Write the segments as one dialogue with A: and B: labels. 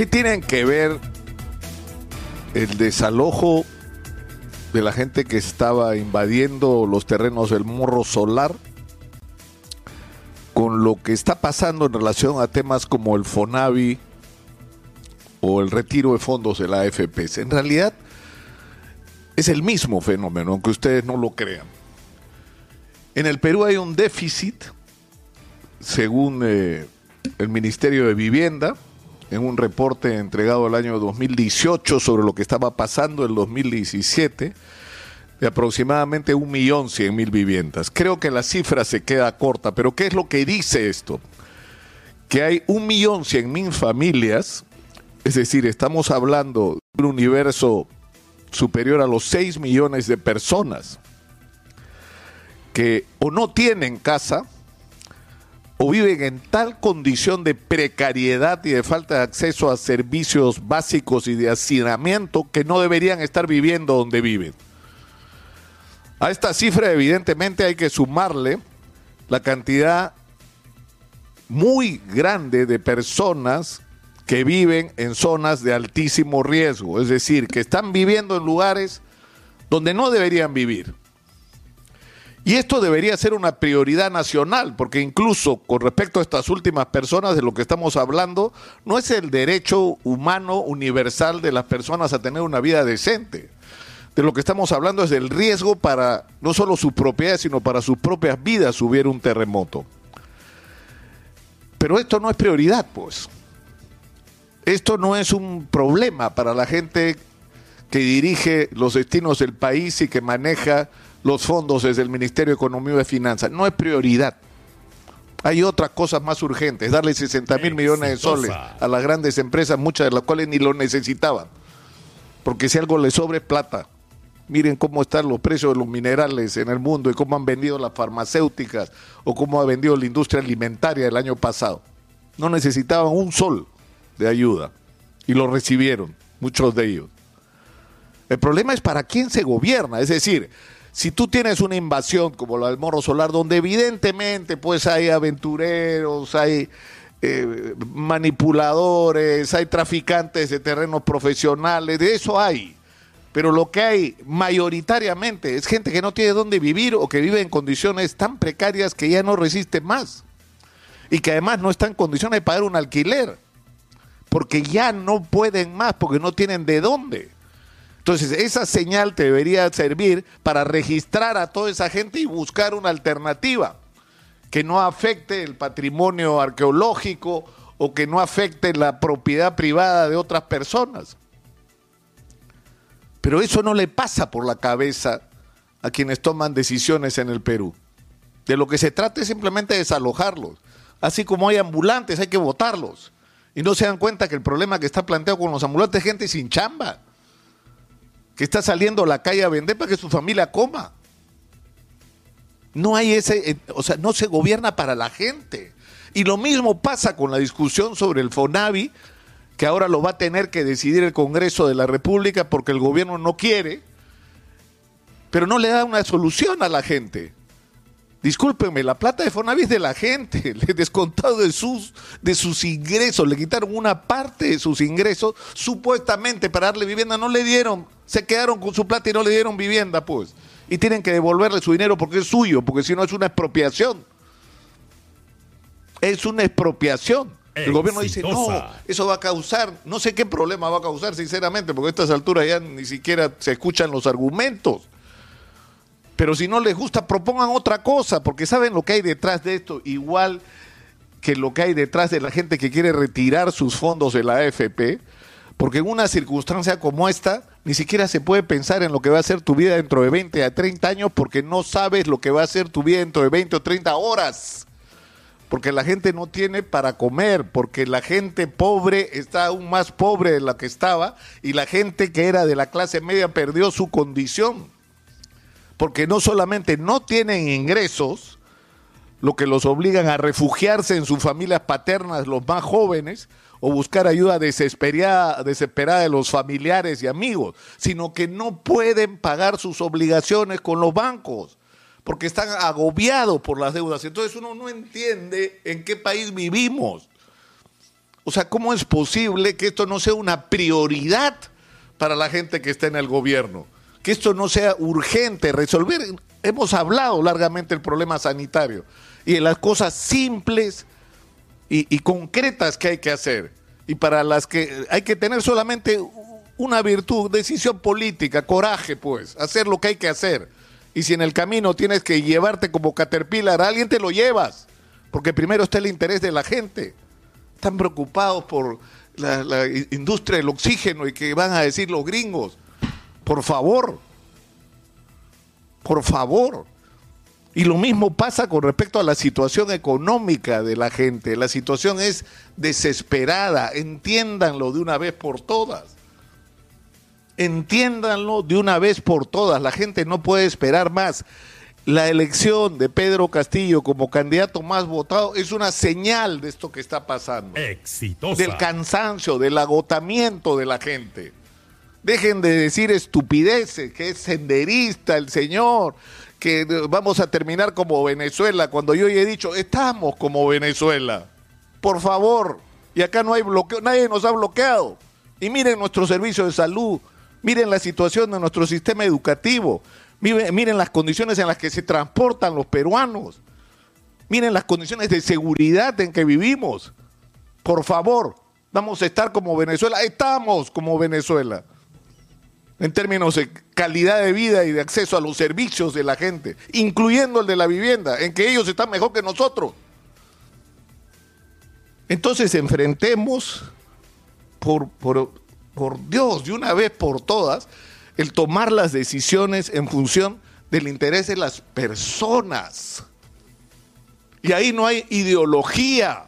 A: ¿Qué tienen que ver el desalojo de la gente que estaba invadiendo los terrenos del Morro Solar con lo que está pasando en relación a temas como el FONAVI o el retiro de fondos de la AFP? En realidad es el mismo fenómeno, aunque ustedes no lo crean. En el Perú hay un déficit, según eh, el Ministerio de Vivienda, en un reporte entregado el año 2018 sobre lo que estaba pasando en 2017, de aproximadamente 1.100.000 viviendas. Creo que la cifra se queda corta, pero ¿qué es lo que dice esto? Que hay 1.100.000 familias, es decir, estamos hablando de un universo superior a los 6 millones de personas que o no tienen casa, o viven en tal condición de precariedad y de falta de acceso a servicios básicos y de hacinamiento que no deberían estar viviendo donde viven. A esta cifra evidentemente hay que sumarle la cantidad muy grande de personas que viven en zonas de altísimo riesgo, es decir, que están viviendo en lugares donde no deberían vivir. Y esto debería ser una prioridad nacional, porque incluso con respecto a estas últimas personas de lo que estamos hablando, no es el derecho humano universal de las personas a tener una vida decente. De lo que estamos hablando es del riesgo para no solo su propiedad, sino para sus propias vidas si hubiera un terremoto. Pero esto no es prioridad, pues. Esto no es un problema para la gente que dirige los destinos del país y que maneja los fondos desde el Ministerio de Economía y Finanzas. No es prioridad. Hay otras cosas más urgentes, darle 60 mil millones de soles a las grandes empresas, muchas de las cuales ni lo necesitaban. Porque si algo le sobre plata. Miren cómo están los precios de los minerales en el mundo y cómo han vendido las farmacéuticas o cómo ha vendido la industria alimentaria el año pasado. No necesitaban un sol de ayuda y lo recibieron, muchos de ellos. El problema es para quién se gobierna, es decir, si tú tienes una invasión como la del Morro Solar, donde evidentemente pues hay aventureros, hay eh, manipuladores, hay traficantes de terrenos profesionales, de eso hay. Pero lo que hay mayoritariamente es gente que no tiene dónde vivir o que vive en condiciones tan precarias que ya no resiste más. Y que además no está en condiciones de pagar un alquiler. Porque ya no pueden más, porque no tienen de dónde. Entonces, esa señal te debería servir para registrar a toda esa gente y buscar una alternativa que no afecte el patrimonio arqueológico o que no afecte la propiedad privada de otras personas. Pero eso no le pasa por la cabeza a quienes toman decisiones en el Perú. De lo que se trata es simplemente desalojarlos. Así como hay ambulantes, hay que votarlos. Y no se dan cuenta que el problema que está planteado con los ambulantes es gente sin chamba que está saliendo a la calle a vender para que su familia coma. No hay ese, eh, o sea, no se gobierna para la gente. Y lo mismo pasa con la discusión sobre el FONAVI, que ahora lo va a tener que decidir el Congreso de la República porque el gobierno no quiere, pero no le da una solución a la gente. Discúlpenme, la plata de Fonavi es de la gente, le descontado de sus, de sus ingresos, le quitaron una parte de sus ingresos, supuestamente para darle vivienda, no le dieron, se quedaron con su plata y no le dieron vivienda, pues. Y tienen que devolverle su dinero porque es suyo, porque si no es una expropiación. Es una expropiación. El gobierno dice, no, eso va a causar, no sé qué problema va a causar, sinceramente, porque a estas alturas ya ni siquiera se escuchan los argumentos. Pero si no les gusta, propongan otra cosa, porque saben lo que hay detrás de esto, igual que lo que hay detrás de la gente que quiere retirar sus fondos de la AFP, porque en una circunstancia como esta, ni siquiera se puede pensar en lo que va a ser tu vida dentro de 20 a 30 años, porque no sabes lo que va a ser tu vida dentro de 20 o 30 horas. Porque la gente no tiene para comer, porque la gente pobre está aún más pobre de la que estaba, y la gente que era de la clase media perdió su condición porque no solamente no tienen ingresos, lo que los obligan a refugiarse en sus familias paternas, los más jóvenes, o buscar ayuda desesperada, desesperada de los familiares y amigos, sino que no pueden pagar sus obligaciones con los bancos, porque están agobiados por las deudas. Entonces uno no entiende en qué país vivimos. O sea, ¿cómo es posible que esto no sea una prioridad para la gente que está en el gobierno? Que esto no sea urgente, resolver. Hemos hablado largamente del problema sanitario y de las cosas simples y, y concretas que hay que hacer y para las que hay que tener solamente una virtud, decisión política, coraje, pues, hacer lo que hay que hacer. Y si en el camino tienes que llevarte como caterpillar a alguien, te lo llevas, porque primero está el interés de la gente. Están preocupados por la, la industria del oxígeno y que van a decir los gringos. Por favor, por favor. Y lo mismo pasa con respecto a la situación económica de la gente. La situación es desesperada. Entiéndanlo de una vez por todas. Entiéndanlo de una vez por todas. La gente no puede esperar más. La elección de Pedro Castillo como candidato más votado es una señal de esto que está pasando.
B: Exitosa.
A: Del cansancio, del agotamiento de la gente. Dejen de decir estupideces, que es senderista el señor, que vamos a terminar como Venezuela, cuando yo ya he dicho, estamos como Venezuela. Por favor, y acá no hay bloqueo, nadie nos ha bloqueado. Y miren nuestro servicio de salud, miren la situación de nuestro sistema educativo, miren, miren las condiciones en las que se transportan los peruanos, miren las condiciones de seguridad en que vivimos. Por favor, vamos a estar como Venezuela, estamos como Venezuela en términos de calidad de vida y de acceso a los servicios de la gente, incluyendo el de la vivienda, en que ellos están mejor que nosotros. Entonces enfrentemos por, por, por Dios, de una vez por todas, el tomar las decisiones en función del interés de las personas. Y ahí no hay ideología.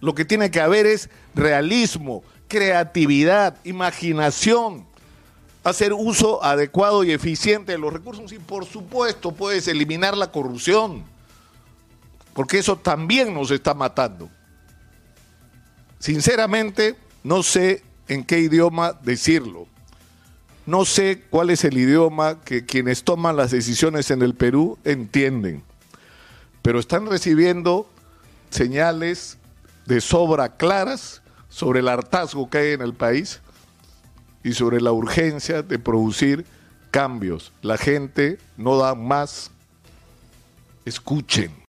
A: Lo que tiene que haber es realismo, creatividad, imaginación, hacer uso adecuado y eficiente de los recursos y por supuesto puedes eliminar la corrupción, porque eso también nos está matando. Sinceramente, no sé en qué idioma decirlo. No sé cuál es el idioma que quienes toman las decisiones en el Perú entienden, pero están recibiendo señales de sobra claras sobre el hartazgo que hay en el país y sobre la urgencia de producir cambios. La gente no da más. Escuchen.